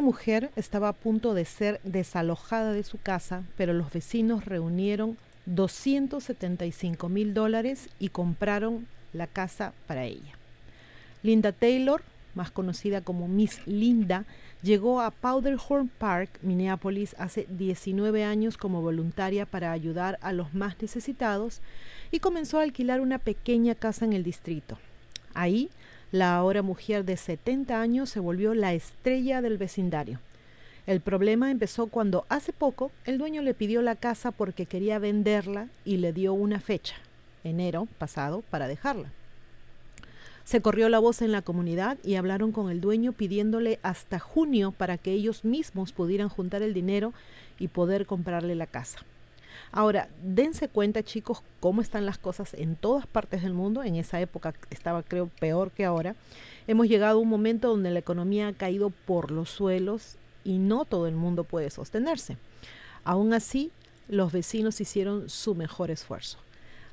Una mujer estaba a punto de ser desalojada de su casa, pero los vecinos reunieron 275 mil dólares y compraron la casa para ella. Linda Taylor, más conocida como Miss Linda, llegó a Powderhorn Park, Minneapolis, hace 19 años como voluntaria para ayudar a los más necesitados y comenzó a alquilar una pequeña casa en el distrito. Ahí, la ahora mujer de 70 años se volvió la estrella del vecindario. El problema empezó cuando hace poco el dueño le pidió la casa porque quería venderla y le dio una fecha, enero pasado, para dejarla. Se corrió la voz en la comunidad y hablaron con el dueño pidiéndole hasta junio para que ellos mismos pudieran juntar el dinero y poder comprarle la casa. Ahora, dense cuenta chicos cómo están las cosas en todas partes del mundo. En esa época estaba creo peor que ahora. Hemos llegado a un momento donde la economía ha caído por los suelos y no todo el mundo puede sostenerse. Aún así, los vecinos hicieron su mejor esfuerzo.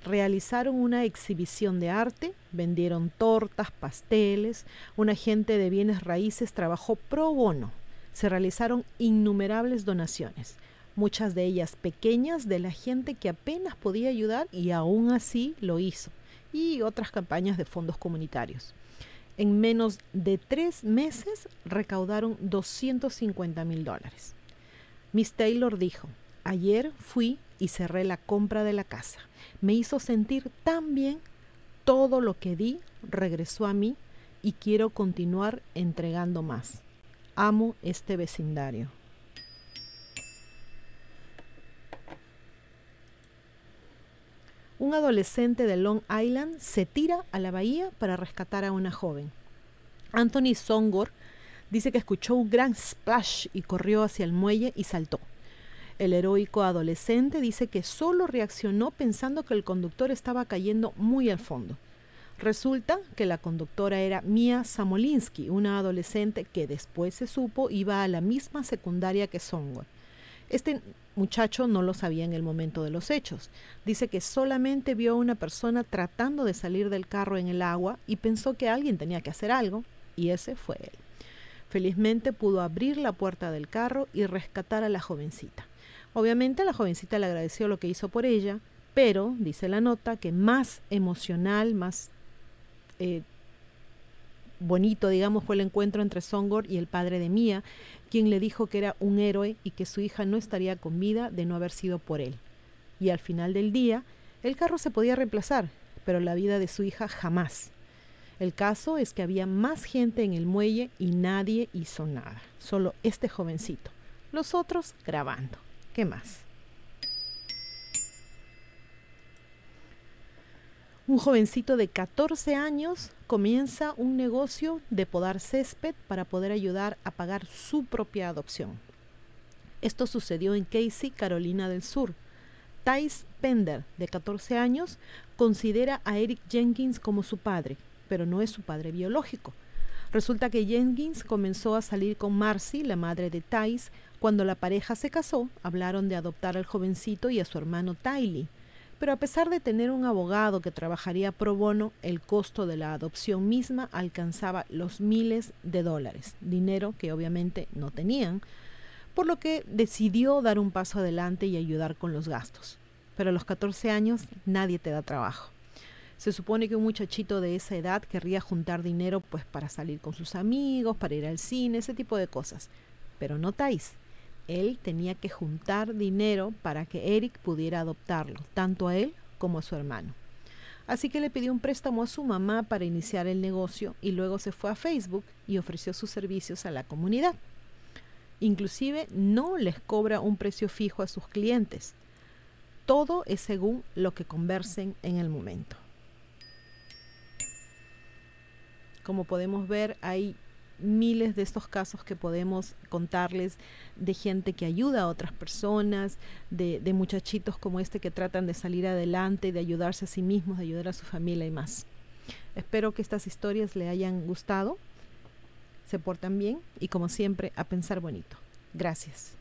Realizaron una exhibición de arte, vendieron tortas, pasteles, un agente de bienes raíces trabajó pro bono, se realizaron innumerables donaciones, muchas de ellas pequeñas de la gente que apenas podía ayudar y aún así lo hizo, y otras campañas de fondos comunitarios. En menos de tres meses recaudaron 250 mil dólares. Miss Taylor dijo, ayer fui y cerré la compra de la casa. Me hizo sentir tan bien, todo lo que di regresó a mí y quiero continuar entregando más. Amo este vecindario. Un adolescente de Long Island se tira a la bahía para rescatar a una joven. Anthony Songor dice que escuchó un gran splash y corrió hacia el muelle y saltó. El heroico adolescente dice que solo reaccionó pensando que el conductor estaba cayendo muy al fondo. Resulta que la conductora era Mia Samolinsky, una adolescente que después se supo iba a la misma secundaria que Songor. Este muchacho no lo sabía en el momento de los hechos. Dice que solamente vio a una persona tratando de salir del carro en el agua y pensó que alguien tenía que hacer algo, y ese fue él. Felizmente pudo abrir la puerta del carro y rescatar a la jovencita. Obviamente la jovencita le agradeció lo que hizo por ella, pero, dice la nota, que más emocional, más eh, bonito, digamos, fue el encuentro entre Songor y el padre de Mia, quien le dijo que era un héroe y que su hija no estaría con vida de no haber sido por él. Y al final del día, el carro se podía reemplazar, pero la vida de su hija jamás. El caso es que había más gente en el muelle y nadie hizo nada, solo este jovencito. Los otros grabando. ¿Qué más? Un jovencito de 14 años comienza un negocio de podar césped para poder ayudar a pagar su propia adopción. Esto sucedió en Casey, Carolina del Sur. Thais Pender, de 14 años, considera a Eric Jenkins como su padre, pero no es su padre biológico. Resulta que Jenkins comenzó a salir con Marcy, la madre de Thais. Cuando la pareja se casó, hablaron de adoptar al jovencito y a su hermano Tylee. Pero a pesar de tener un abogado que trabajaría pro bono, el costo de la adopción misma alcanzaba los miles de dólares, dinero que obviamente no tenían, por lo que decidió dar un paso adelante y ayudar con los gastos. Pero a los 14 años nadie te da trabajo. Se supone que un muchachito de esa edad querría juntar dinero pues para salir con sus amigos, para ir al cine, ese tipo de cosas. Pero notáis, él tenía que juntar dinero para que Eric pudiera adoptarlo, tanto a él como a su hermano. Así que le pidió un préstamo a su mamá para iniciar el negocio y luego se fue a Facebook y ofreció sus servicios a la comunidad. Inclusive no les cobra un precio fijo a sus clientes. Todo es según lo que conversen en el momento. Como podemos ver, hay miles de estos casos que podemos contarles de gente que ayuda a otras personas, de, muchachitos como este que tratan de salir adelante, de ayudarse a sí mismos, de ayudar a su familia y más. Espero que estas historias le hayan gustado, se portan bien y como siempre a pensar bonito. Gracias.